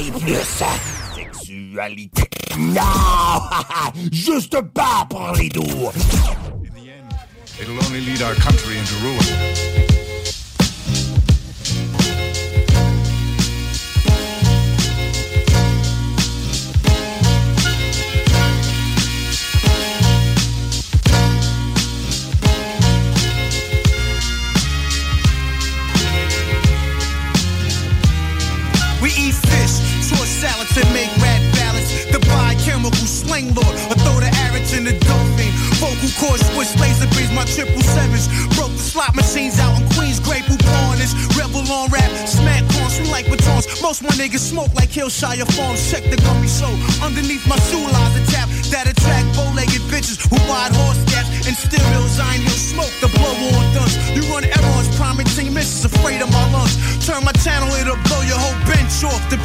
Désuitaille plus sexualité. Non! Juste pas pour les doux. In the end, it'll only lead our country into ruin. Biochemical slang lord, or throw the arrows in the dolphin. Vocal cords, switch laser beams, my triple sevens. Broke the slot machines out in Queens, Grey Poupon is rebel on rap. Smack corns, we like batons. Most my niggas smoke like Hillshire Farms. Check the gummy soul. Underneath my shoe lies a tap that attract bow-legged bitches who ride horse gaps and hills. I ain't hill smoke, the blow on guns. You run primary team missions, afraid of my lungs. Turn my channel, it'll blow your whole bench off the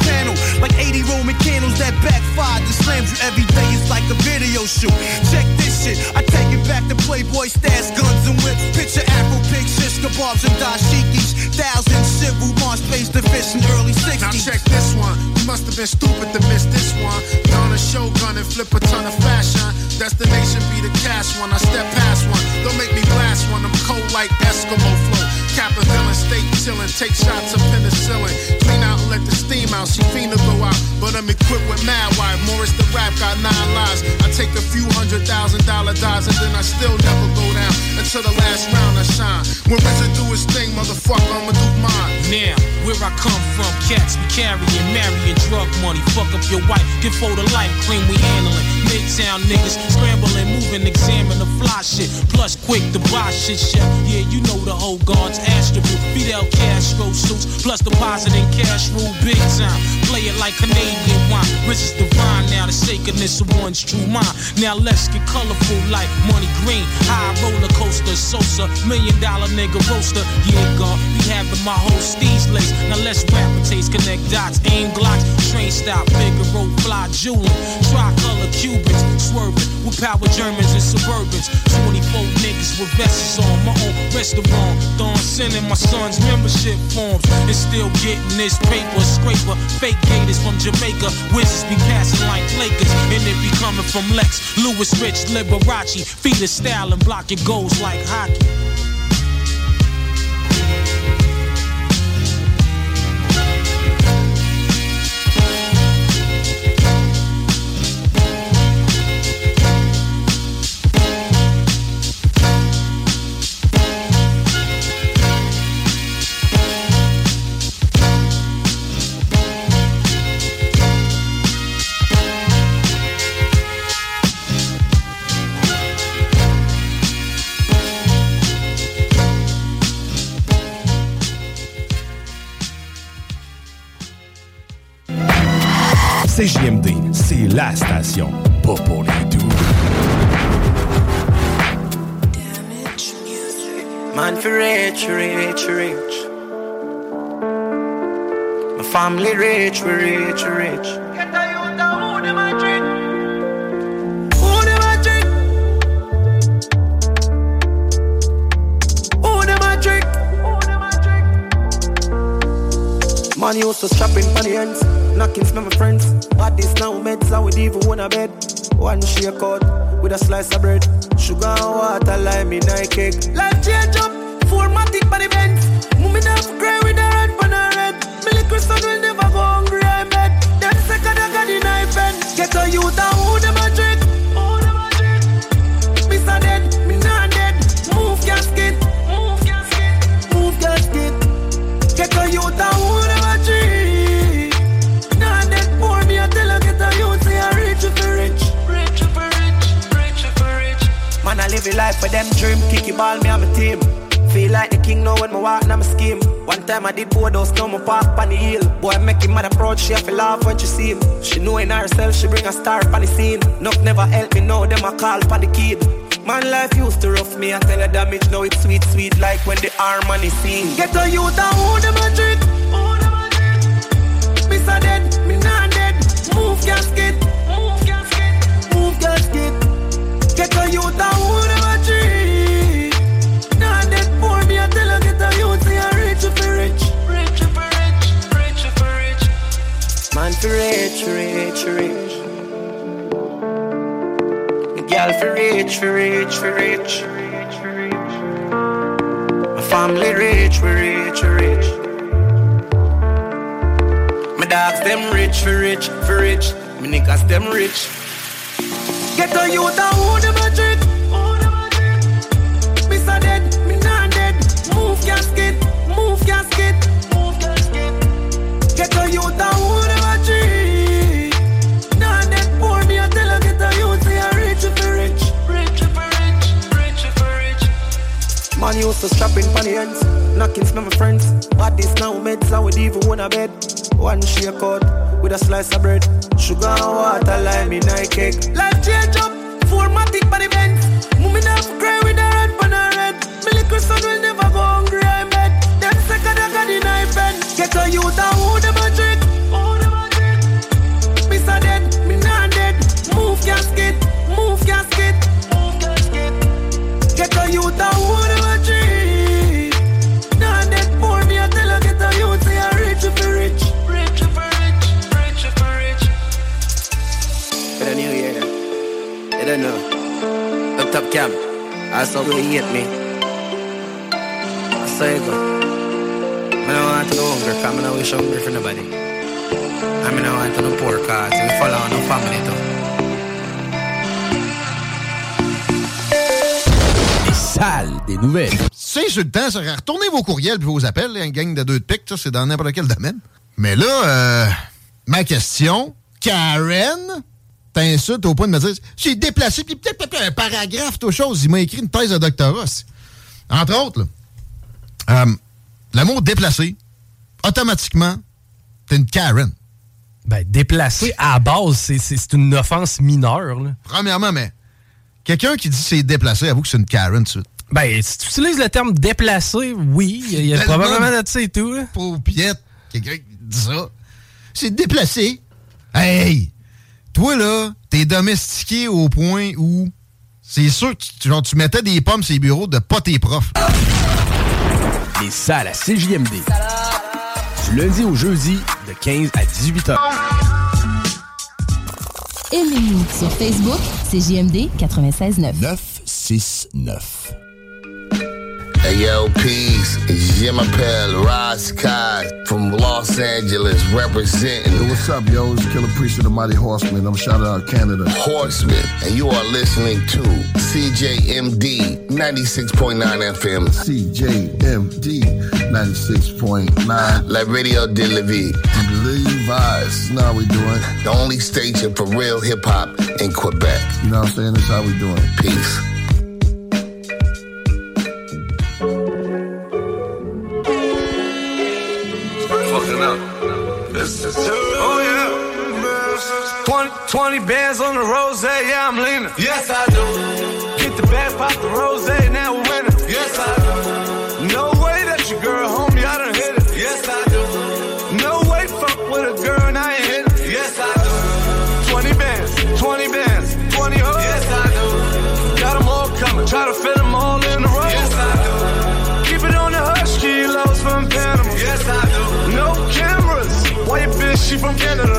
that backfire. The slams you every day is like a video shoot. Check this shit, I take it back to Playboy stats, guns and whips. Picture Afro shish kebabs and dashikis. Thousands civil march face the in early 60s. Now check this one. You must have been stupid to miss this one. Don a showgun and flip a ton of fashion. Destination be the cash one. I step past one. Don't make me blast one. I'm cold like Eskimo flow. Cap a villain, stay chillin'. Take shots of penicillin. Clean out and let the steam out. She fiend to go out. But I'm equipped with mad wire. Morris the rap got nine lives. I take a few hundred thousand dollar dives and then I still never go down. Until the last round I shine. When RZA do his thing, motherfucker, I'ma do mine. Now, where I come from, cats be carrying, marrying drug money. Fuck up your wife, get for the life, clean we handling. Midtown niggas scrambling, moving, examine the fly shit. Plus, quick to buy shit, chef. Yeah, you know the whole God's attribute. Fidel Castro suits, plus depositing cash rule big time. Play it like Canadian wine. Rich is divine now, the sacredness of one's true mind. Now let's get colorful like money green. High roller coaster, Sosa, million dollar nigga roaster. Yeah, God, be having my whole steez lace. Now let's rap taste, connect dots, aim glocks, train stop, Figaro, fly jewelin', tricolor Cubans, swerving with power Germans and Suburbans. 24 niggas with vests on my own restaurant. Dawn sending my son's membership forms and still getting this paper scraper. Fake gators from Jamaica, be passing like Lakers, and it be coming from Lex, Louis Rich, Liberace, feed the style and blocking goals like hockey. CJMD, c'est la station, pas pour les doux. Man for rich, rich, rich. My family rich, we rich, rich. Man used to strapping for the ends, knocking smell my friends. Bad this now meds, I would even want a bed. One shake out with a slice of bread. Sugar and water, lime in a cake. Life change up, formatic by the bends. Moving up grey with a red for the red. Millie Crystal will never go hungry, I bet. Then second I got the knife and get a you down. Life for them dream. kick Kicky ball, me and my team. Feel like the king now when me walk on my scheme. One time I did board those now me park on the hill. Boy, make him mad approach, she have to laugh when she see him. She know in herself, she bring a star on the scene. Nope, never help me now, them a call for the kid. Man, life used to rough me, I tell her damage, now it's sweet, sweet, like when the harmony sing. Get a youth and who them a? Rich, for rich, for. My niggas them rich. Get a youth and who them a trick? Miss a dead, me not dead. Move casket, move casket, move casket. Get a youth and who them a trick? Nah dead poor, me a tell her get a youth say I rich you rich, rich you rich, rich you rich. Man used to strap in the ends, knocking smell my friends. This now meds, I would even want a bed. One shake out with a slice of bread. Sugar and water, lime in a cake. Life change up, formatic the bend. Moving up, cry with a red pan a red. Me little will never go hungry, I bet. Them second I got the knife bend. Get a youth and know. Up top cam. I saw you hate me. I saw you go. I don't want to go hungry, cause I don't wish hungry for nobody. I mean, I want to no poor cause we follow no family too. Les salles des nouvelles. C'est insultant, ça. Retournez vos courriels et vos appels, là, une gang de deux de pique, ça, c'est dans n'importe quel domaine. Mais là, euh, ma question, Karen, t'insultes au point de me dire, j'ai déplacé, puis peut-être peut-être un paragraphe, toute chose. Il m'a écrit une thèse de doctorat. Entre autres. Euh, l'amour déplacé, automatiquement, t'es une Karen. Ben, déplacé à la base, c'est- une offense mineure. Là. Premièrement, mais quelqu'un qui dit c'est déplacé, avoue que c'est une Karen suite. Ben, si tu utilises le terme déplacé, oui, il y a, probablement de ça et tout. là. Pauvre piette, quelqu'un qui dit ça. C'est déplacé. Hey! Toi, là, t'es domestiqué au point où c'est sûr que tu, genre, tu mettais des pommes sur les bureaux de pas tes profs. Les salles à CJMD. Du lundi au jeudi, de 15 à 18 heures. Aimez-nous sur Facebook, c'est JMD 96.9. 969. Hey yo, peace. It's Jim Appel, Kai from Los Angeles representing. Hey, what's up, yo? It's Killer Priest of the Mighty Horseman. I'm shouting out Canada. Horseman, and you are listening to CJMD 96.9 FM. CJMD 96.9. La Radio de la Vie. Levi's. Know we doing. The only station for real hip hop in Quebec. You know what I'm saying? That's how we doing. Peace. 20, 20 bands on the rose, yeah, I'm leaning. Yes, I do. Get the bag, pop the rose, now we're winning. Yes, I do. No way that your girl, homie, I done hit it. Yes, I do. No way, fuck with a girl and I ain't hit it. Yes, I do. 20 bands, 20 bands, 20 hoes. Yes, I do. Got them all coming, try to fit them all in the row. Yes, I do. Keep it on the hush, kilos from Panama. Yes, I do. No cameras. White bitch, she from Canada.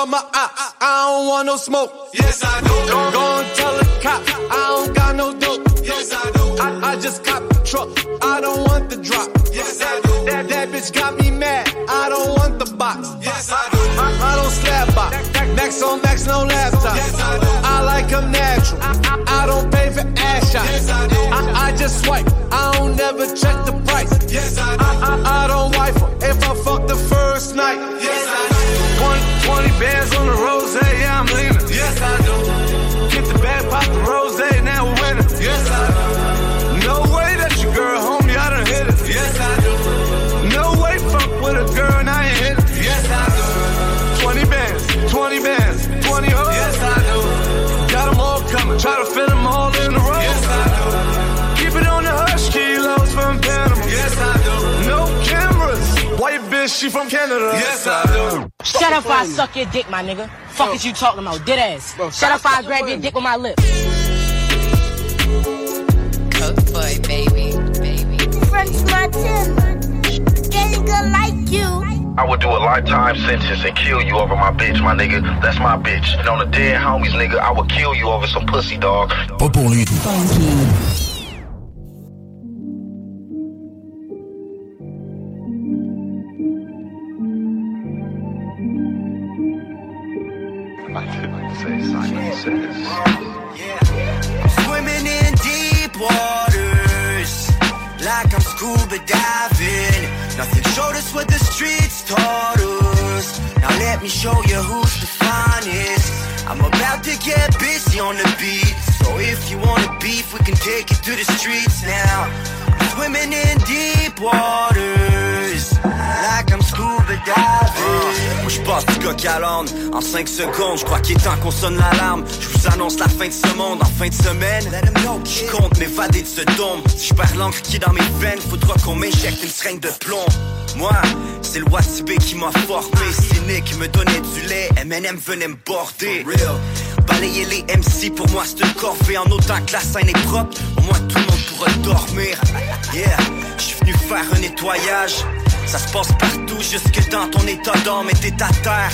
Tell my ops, I don't want no smoke. Yes, I do. Go, and tell the cop, I don't got no dope. Yes, I do. I, I just cop the truck, I don't want the drop. Yes, I do. That, that bitch got me mad, I don't want the box. Yes, I do. I, I don't slap box. Max on max, no laptop. Yes, I do. I like them natural. I, I, I don't pay for ass shots. Yes, I do. I, I just swipe, I don't never check the price. Yes, I do. I, I, I don't wife her if I fuck the first night. Yes, I do. Only bands on the road. She from Canada. Yes, I do. Shut up, I suck your dick, my nigga. Fuck oh. is you talking about, dead ass. Bro, Shut up, I grab your dick with my lips. Coke boy, baby, baby. French Martin, getting good like you. I would do a lifetime sentence and kill you over my bitch, my nigga. That's my bitch. And on the dead homies, nigga, I would kill you over some pussy, dog. Pas pour lui. Swimming in deep waters, like I'm scuba diving. Nothing showed us what the streets taught us. Now let me show you who's the finest. I'm about to get busy on the beat. So if you wanna beef, we can take it to the streets now. Swimming in deep waters, scuba diving. Moi je passe du coq à l'âne en 5 secondes. Je crois qu'il est temps qu'on sonne l'alarme. Je vous annonce la fin de ce monde en fin de semaine. Je compte m'évader de ce dôme. Si je perds l'encre qui est dans mes veines, faudra qu'on m'injecte une seringue de plomb. Moi, c'est le Watibé qui m'a formé. Cynique me donnait du lait. MNM venait me border. Balayer les MC pour moi c'est une corvée. En autant que la scène est propre, au moins tout le monde pourra dormir. Yeah, je suis venu faire un nettoyage. Ça se passe partout, jusque dans ton état d'âme et t'es à terre.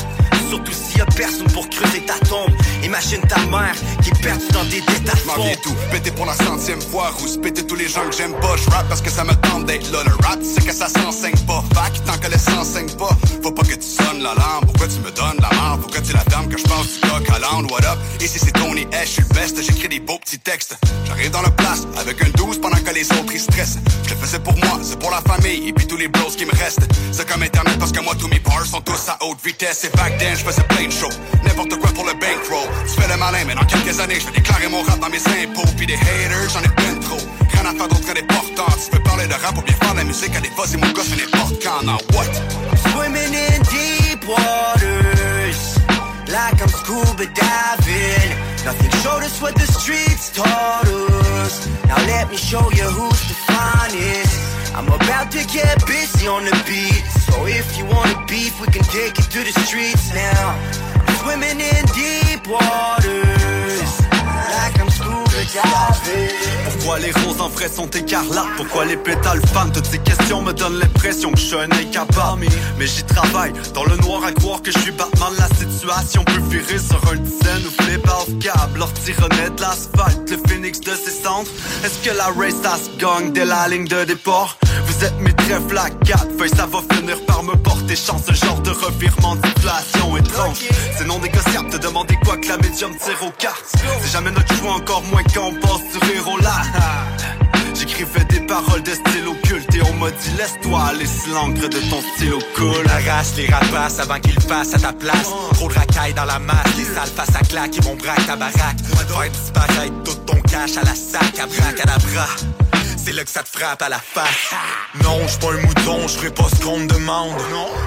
Surtout s'il y a personne pour creuser ta tombe. Imagine ta mère qui est perdue dans des. M'en viens tout, péter pour la centième fois, rousse péter tous les gens que j'aime pas. Je rap parce que ça me tente d'être là. Le rap, c'est que ça s'enseigne pas. Fac, tant que le s'enseigne pas, faut pas que tu sonnes la l'âne? What up? Ici c'est Tony H, je suis le best, j'écris des beaux petits textes. J'arrive dans le place avec un 12 pendant que les autres ils stressent. Je le faisais pour moi, c'est pour la famille et puis tous les bros qui me restent. C'est comme internet parce que moi tous mes bars sont tous à haute vitesse. Et back then, je faisais plein de shows. N'importe quoi pour le bankroll. Tu fais le malin, mais dans quelques années, je vais déclarer mon rap dans mes impôts. Puis des haters, j'en ai plein trop. Rien à faire d'autre des portants. Tu peux parler de rap ou bien faire la musique? À des fois, c'est mon gosse, mais n'importe quand. Now what? Swimming in deep waters, like I'm scuba diving. Nothing showed us what the streets taught us. Now let me show you who's the finest. I'm about to get busy on the beat. So if you wanna beef, we can take it to the streets now. I'm Swimming in deep waters, like Pourquoi les roses en vrai sont écarlates? Pourquoi les pétales fanent Toutes ces questions me donnent l'impression que je suis un incapable. Mais j'y travaille, dans le noir à croire que je suis Batman. La situation peut virer sur un dizaine ou flip off câble. Leur tironnet de l'asphalte, le phoenix de ses centres Est-ce que la race ça se gagne dès la ligne de départ? Vous êtes mes trèfles à quatre. Feuilles Ça va finir par me porter chance. Ce genre de revirement d'inflation étrange C'est non négociable de demander quoi que la médium tire aux cartes. C'est jamais notre choix encore moins quand on passe du rire J'écrivais des paroles de style occulte Et on m'a dit laisse-toi aller si de ton stylo cool. Arrache les rapaces avant qu'ils fassent à ta place. Trop de racailles dans la masse Les sales face à claque Ils vont braquer ta baraque. Faire disparaître tout ton cash à la sac À bras c'est là que ça te frappe à la face. Non, je pas un mouton, je ferai pas ce qu'on me demande.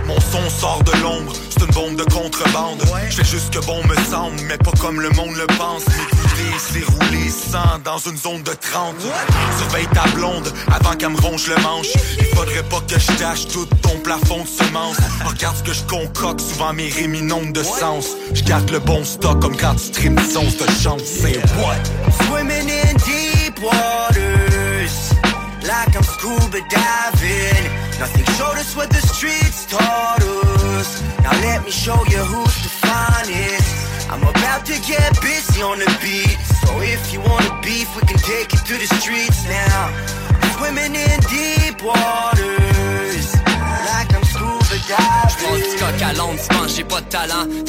Mon son sort de l'ombre, c'est une bombe de contrebande. Je fais juste que bon me semble, mais pas comme le monde le pense. M'écouter, c'est rouler sans dans une zone de 30 Surveille ta blonde avant qu'elle me ronge le manche. Il faudrait pas que je tâche tout ton plafond de semences Regarde ce que je concocte, souvent mes rimes de sens. Je garde le bon stock comme quand tu trimes une once de chance C'est what? Swimming in deep waters, like I'm scuba diving. Nothing showed us what the streets taught us. Now let me show you who's the finest. I'm about to get busy on the beat. So if you wanna beef, we can take it to the streets now. Swimming in deep waters, like I'm scuba diving. J'prends du coq à penses j'ai pas de talent.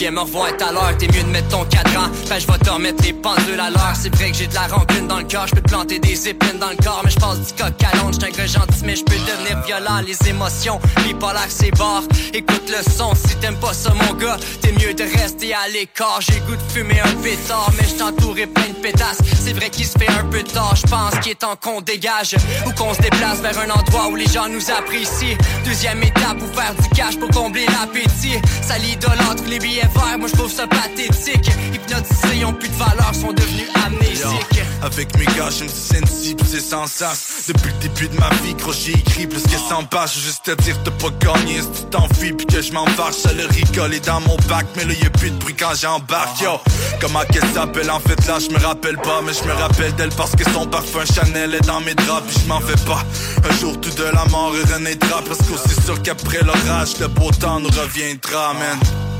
Viens me revoir à l'heure, t'es mieux de mettre ton cadran. Ben je vais te remettre les pendules à l'heure. C'est vrai que j'ai de la rancune dans le cœur Je peux te planter des épines dans le corps Mais je passe du coq à l'onde. J'suis un gars gentil mais je peux devenir violent. Les émotions, bipolaire c'est barre Écoute le son si t'aimes pas ça mon gars T'es mieux de rester à l'écart. J'ai goût de fumer un pétard Mais je t'entourerai plein de pétasses. C'est vrai qu'il se fait un peu tard Je pense qu'il est temps qu'on dégage. Ou qu'on se déplace vers un endroit où les gens nous apprécient. Deuxième étape pour faire du cash pour combler l'appétit. Ça l'idolâtre les billets Moi je trouve ça pathétique Hypnotisés ont plus de valeur Sont devenus amnésiques Avec mes gars, je me sensible, c'est sans sas. Depuis le début de ma vie, gros, j'ai écrit plus que 100 pages. Juste te dire, t'as pas gagné, si tu t'enfuis, puis que je m'en fâche, le rigole dans mon bac, mais là, y'a plus de bruit quand j'embarque, yo. Comment qu'elle s'appelle, en fait, là, je me rappelle pas, mais je me rappelle d'elle parce que son parfum Chanel est dans mes draps, puis je m'en fais pas. Un jour, tout de la mort renaîtra, parce qu'aussi sûr qu'après l'orage, le beau temps nous reviendra, man.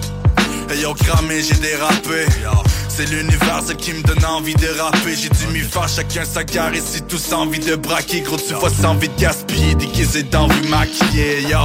Ayant cramé, j'ai dérapé. C'est l'univers qui me donne envie de rapper. J'ai dû m'y faire chacun sa carré. Si tous envie de braquer, gros, tu vois, sans envie de gaspiller. Déguisé d'envie maquillée, yo.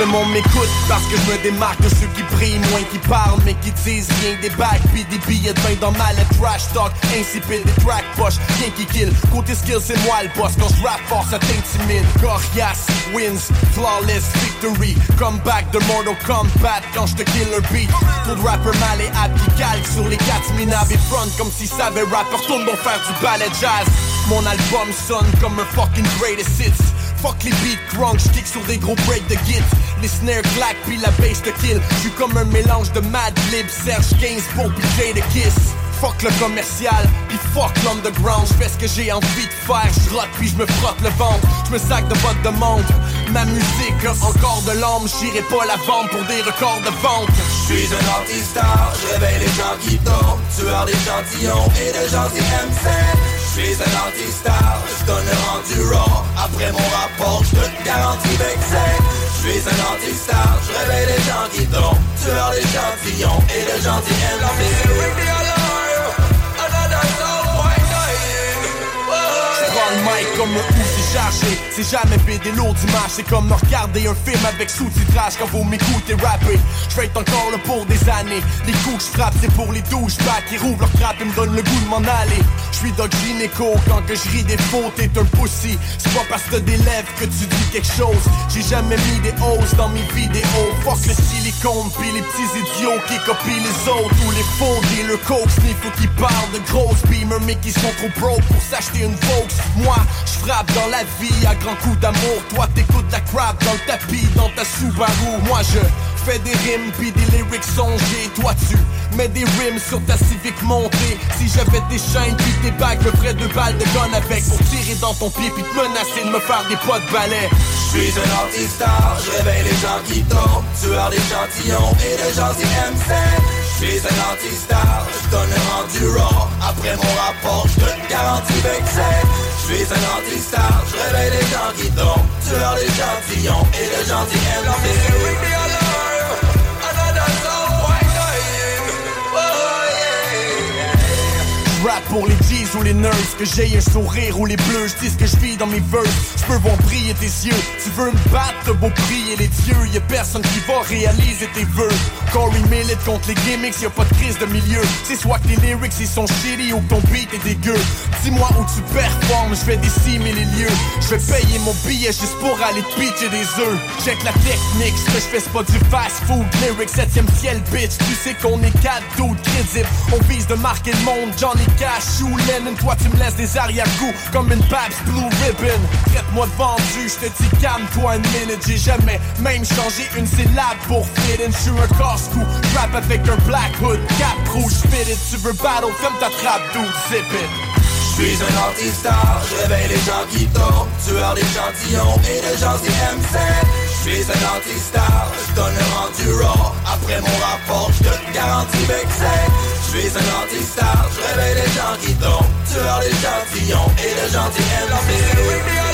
Le monde m'écoute Parce que je me démarque de ceux qui brillent moins qui parlent mais qui disent rien des bacs puis des billets de vin dans ma lettre. Trash talk insipide des track poche rien qui kill. Côté skill c'est moi le boss. Quand je rap fort ça t'intimide. Coriace wins flawless victory. Comeback de Mortal Kombat quand je te kill un beat. Trop de rappers malléables qui calquent sur les quatre minables et front comme s'ils savaient rapper retourne donc faire du ballet jazz. Mon album sonne comme un fucking greatest hits Fuck les beats crunk, j'kick sur des gros breaks de git. Les snares claquent puis la bass te kill. J'suis comme un mélange de Mad Lib, Serge Gainsbourg puis Jada Kiss Fuck le commercial, puis fuck l'underground. J'fais ce que j'ai envie de faire, j'rotte puis j'me frotte le ventre. J'me sac de bottes de monde Ma musique encore de l'âme, j'irai pas la vendre pour des records de vente. Je suis un anti-star, je réveille les gens qui tombent Tueur d'échantillons et de gentils MC Je suis un anti-star, je donne le rendu raw. Après mon rapport, je te garantis vexé Je suis un anti-star, je réveille les gens qui tombent Tueur d'échantillons et de gentils MC Prends le mic comme un outil chargé. C'est jamais BD lourd d'image C'est comme me regarder un film avec sous-titrage Quand vous m'écoutez rapper. Je être encore là pour des années. Les coups que je frappe c'est pour les douchebags Qui rouvrent leur crap et me donnent le goût de m'en aller. Je suis Doc Gynéco Quand que je ris des fautes t'es un pussy. C'est pas parce que des lèvres que tu dis quelque chose. J'ai jamais mis des hausses dans mes vidéos. Fuck le silicone Pis les petits idiots qui copient les autres Ou les faux le coke ou qui parlent de grosses beamers Mais qui sont trop broke pour s'acheter une Vaux. Moi je frappe dans la vie à grands coups d'amour. Toi t'écoutes la crap dans le tapis dans ta Subaru. Moi je fais des rimes puis des lyrics songés. Toi tu mets des rimes sur ta Civic montée. Si j'avais des chaînes puis des bagues Me ferais deux balles de gun avec. Pour tirer dans ton pied puis te menacer de me faire des poids de balai. Je suis un anti-star, je réveille les gens qui tombent. Tueur d'échantillons et de gentils MC Je suis un anti-star, je donne le rendu raw. Après mon rapport, je te garantis vexé Je suis un anti-star, je réveille les gens qui tombent Tueur d'échantillons et de gentils MC Rap pour les G's ou les nurses Que j'ai un sourire ou les bleus Je dis ce que je vis dans mes verses. Je peux voir briller tes yeux Tu veux me battre, beau prier les dieux. Y'a personne qui va réaliser tes vœux. Corey Millet contre les gimmicks, y'a pas de crise de milieu. C'est soit que tes lyrics ils sont shitty ou que ton beat est dégueu. Dis-moi où tu performes, je vais décimer les lieux Je vais payer mon billet juste pour aller pitcher des œufs. Check la technique, ce que je fais c'est pas du fast food. Lyrics 7ème ciel bitch, tu sais qu'on est quatre doutes crédibles On vise de marquer le monde, Johnny Cash ou Lennon. Toi tu me laisses des arrière-coups comme une Babs Blue Ribbon. Traite-moi de vendu, je te dis calme-toi une minute J'ai jamais même changé une syllabe pour fit in. Je un casse-cou, rap avec un black hood, cap rouge fit it. Tu veux battle, ferme ta trappe, dude, zip it. Je suis un anti-star, réveille les gens qui tombent. Tueur d'échantillons et de gens qui aiment Je suis un anti-star, je donne un rendu raw. Après mon rapport, je te garantis vexé Je suis un anti-star, je réveille les gens qui tombent. Tueur d'échantillons et de gens qui aiment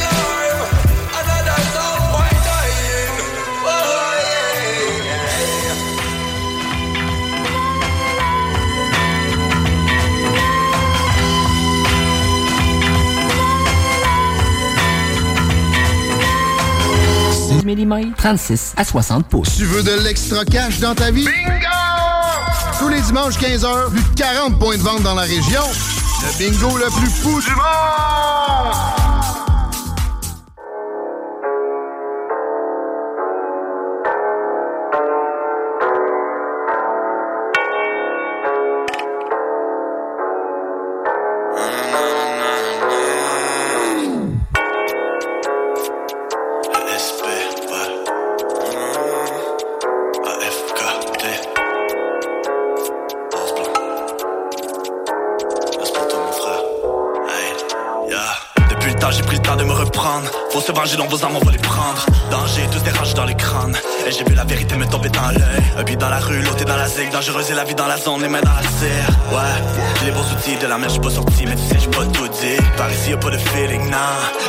mm, 36 à 60 pouces. Tu veux de l'extra cash dans ta vie? Bingo! Tous les dimanches 15h, plus de 40 points de vente dans la région. Le bingo le plus fou du monde! comprendre se venger, dans vos armes, on va les prendre. Danger, tous des rages dans les crânes. Et j'ai vu la vérité me tomber dans l'œil. Un dans la rue, l'autre dans la zig. Dangereuse et la vie dans la zone, les mains dans la serre. Ouais, j'ai les bons outils de la mer, j'suis pas sorti, mais tu sais, j'suis pas tout dit. Par ici, y'a pas de feeling, nah.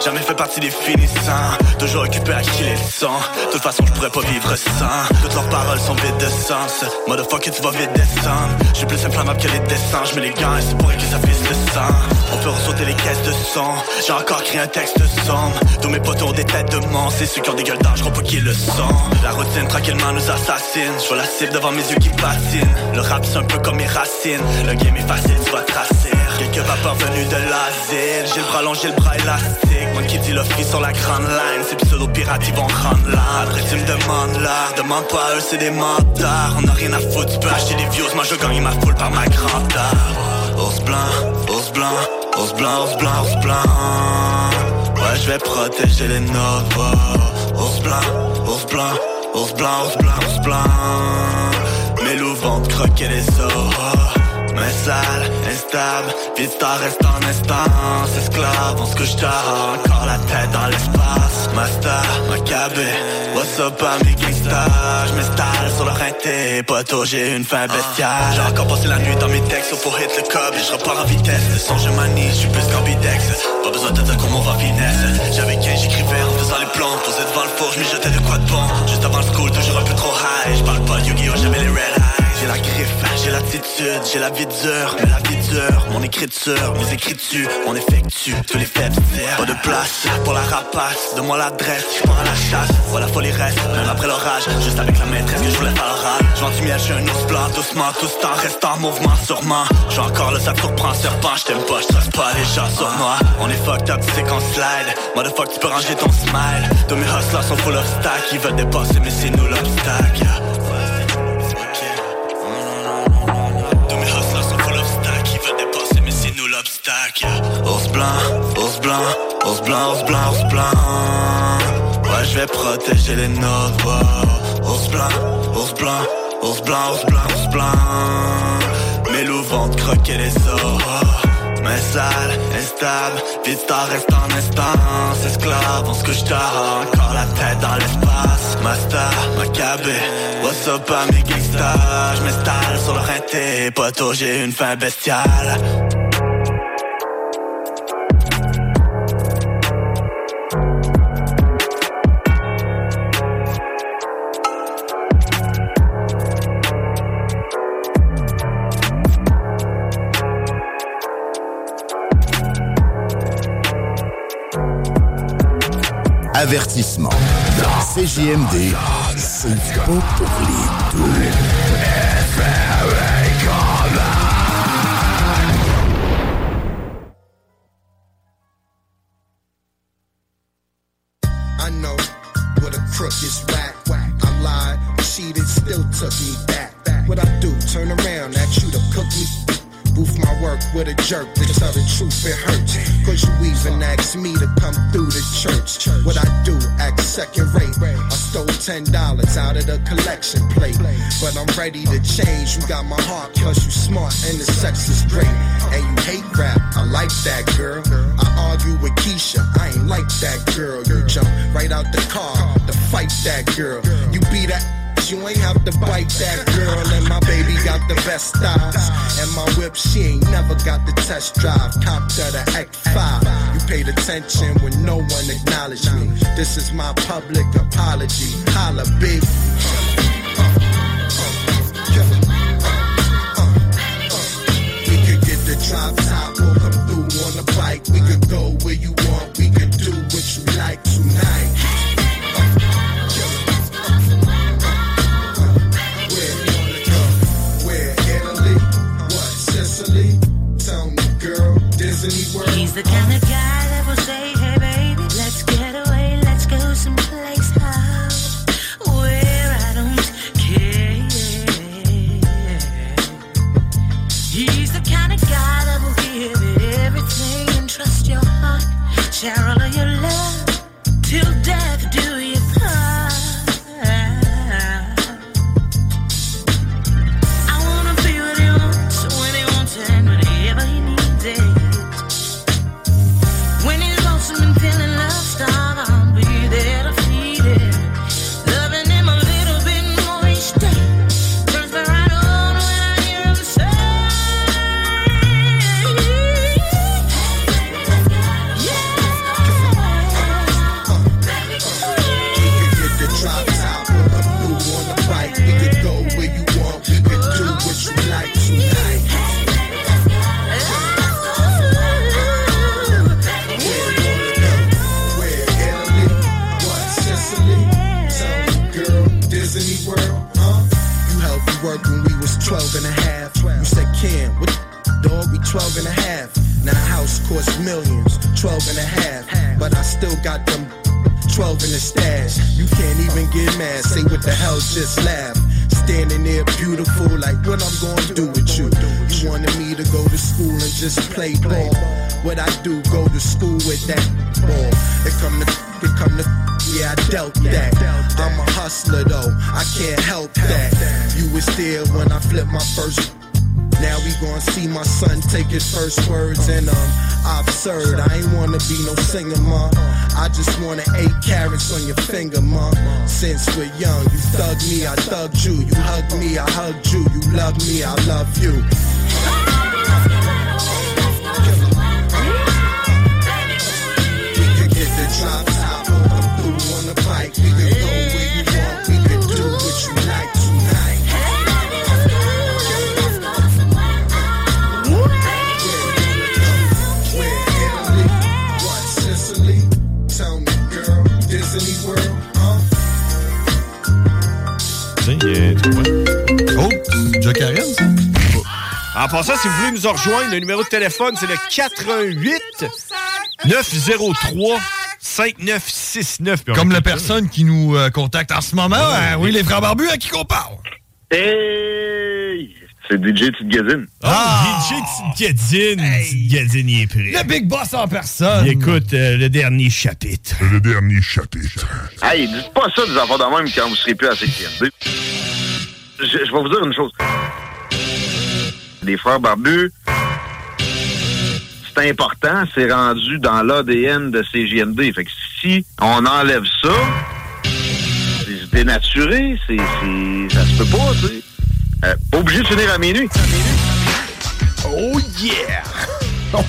Jamais fait partie des finissants. Toujours occupé à qui les sang. De toute façon, j'pourrais pas vivre sans. Toutes leurs paroles sont vides de sens. Motherfucker, tu vas vite descendre. J'suis plus inflammable que les dessins. J'mets les gants et c'est pour que ça fisse le sang. On peut ressauter les caisses de sang. J'ai encore créé un texte sombre. Tous mes potos ont des têtes de mort. C'est ceux qui ont des gueules d'âge, pas qu'ils le sont. La routine tranquillement nous assassine. Je vois la cible devant mes yeux qui patinent. Le rap c'est un peu comme mes racines. Le game est facile, tu vas tracer. Quelques vapeurs venus de l'asile. J'ai le bras long, j'ai le bras élastique. Moi qui dis le sur la grande line. Ces pseudo pirates ils vont rendre là. Après tu me demandes là. Demande pas eux, c'est des mentards. On a rien à foutre, tu peux acheter des views. Moi je gagne ma foule par ma grandeur. Ours blanc, ours blanc, ours blanc, ours blanc, ours blanc. Ouais, je vais protéger les novos. Ours blanc, ours blanc, ours blanc, ours blanc, ours blanc. Mes loups vont te croquer les os mais sale, instable, vista reste en instance, esclave, on se couche tard, encore la tête dans l'espace, master, macabé, what's up à mes gangsters, j'm'installe sur le rinté, poteau, j'ai une fin bestiale, j'ai encore passé la nuit dans mes textes, faut hit le cob, et je repars en vitesse, le son je manie, je suis plus qu'ambidex, pas besoin de dire comment on va finesse, j'avais 15, j'écrivais en faisant les plans, posé devant le four, j'm'y jetais de quoi de bon, juste avant le school, toujours un peu trop high, j'parle pas de Yu-Gi-Oh, j'avais les red. J'ai la griffe, j'ai l'attitude, j'ai la vie dure, mais la vie dure, mon écriture, mes écritures, on effectue tous les faits Pas de place pour la rapace, de moi l'adresse, je pars à la chasse, voilà folie reste, même après l'orage, juste avec la maîtresse que je voulais faire l'oral. J'en miel, j'ai un ours doucement, tout ce temps reste en mouvement sûrement. J'ai encore le sac surprend serpent, j't'aime pas, j'trace pas les gens sur moi. On est fucked up, c'est qu'on slide, motherfuck tu peux ranger ton smile. Tous mes hustlers sont full of ils veulent dépasser mais c'est nous l'obstacle. Blanc, ours blanc, ours blanc, ours blanc, ours blanc. Ouais, je vais protéger les novos. Ours blanc, ours blanc, ours blanc, ours blanc, ours blanc. Mes loups vont croquer les os. Mais sale, instable, vite reste en instance Esclave, on se couche tard, encore la tête dans l'espace Master, macabé, what's up à mes gangsters J'm'installe sur le rinté, poteau j'ai une fin bestiale Avertissement. CJMD, c'est pas pour les doux. Ready to change. You got my heart, plus you smart and the sex is great. And you hate rap, I like that girl. I argue with Keisha, I ain't like that girl. You jump right out the car to fight that girl. You be that you ain't have to bite that girl. And my baby got the best styles. And my whip, she ain't never got the test drive. Cop to the X5. You paid attention when no one acknowledged me. This is my public apology. Holla, big. He's the kind of guy the kind of guy that will give it everything and trust your heart, share You helped work when we was 12 and a half. You said, Ken, what dog? We 12 and a half. Now a house costs millions, 12 and a half. But I still got them 12 in the stash. You can't even get mad. Say what the hell, just laugh. Standing there beautiful, like what I'm gonna do with you. You wanted me to go to school and just play ball. What I do, go to school with that ball. It come to, it come to, yeah, I dealt that. I'm a hustler though, I can't help that. You was there when I flipped my first now we gon' see my son take his first words and um absurd. I ain't wanna be no singer, ma. I just wanna eight carrots on your finger, ma. Since we're young, you thug me, I thugged you. You hug me, I hugged you. You love me, I love you. We could get the drop passant, si vous voulez nous en rejoindre, le numéro de téléphone, c'est le 88 903 5969. Puis on Comme la ça. personne qui nous euh, contacte en ce moment. Ah, hein, oui, les frères barbus, à qui qu'on parle? Hey! C'est DJ Petite Gadine. Ah, DJ Gadine. Gadine, il est prêt. Le Big Boss en personne. Il écoute euh, le dernier chapitre. Le dernier chapitre. Hey, dites pas ça des enfants de même quand vous serez plus à CQMD. Je, je vais vous dire une chose. Les frères barbus, c'est important, c'est rendu dans l'ADN de CGMD. Fait que si on enlève ça, c'est dénaturé, c'est, ça se peut pas, tu sais. Euh, obligé de finir à minuit. Oh yeah!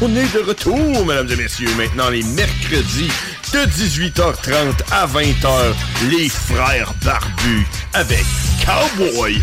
On est de retour, mesdames et messieurs. Maintenant, les mercredis de 18h30 à 20h, les frères barbus avec Cowboy.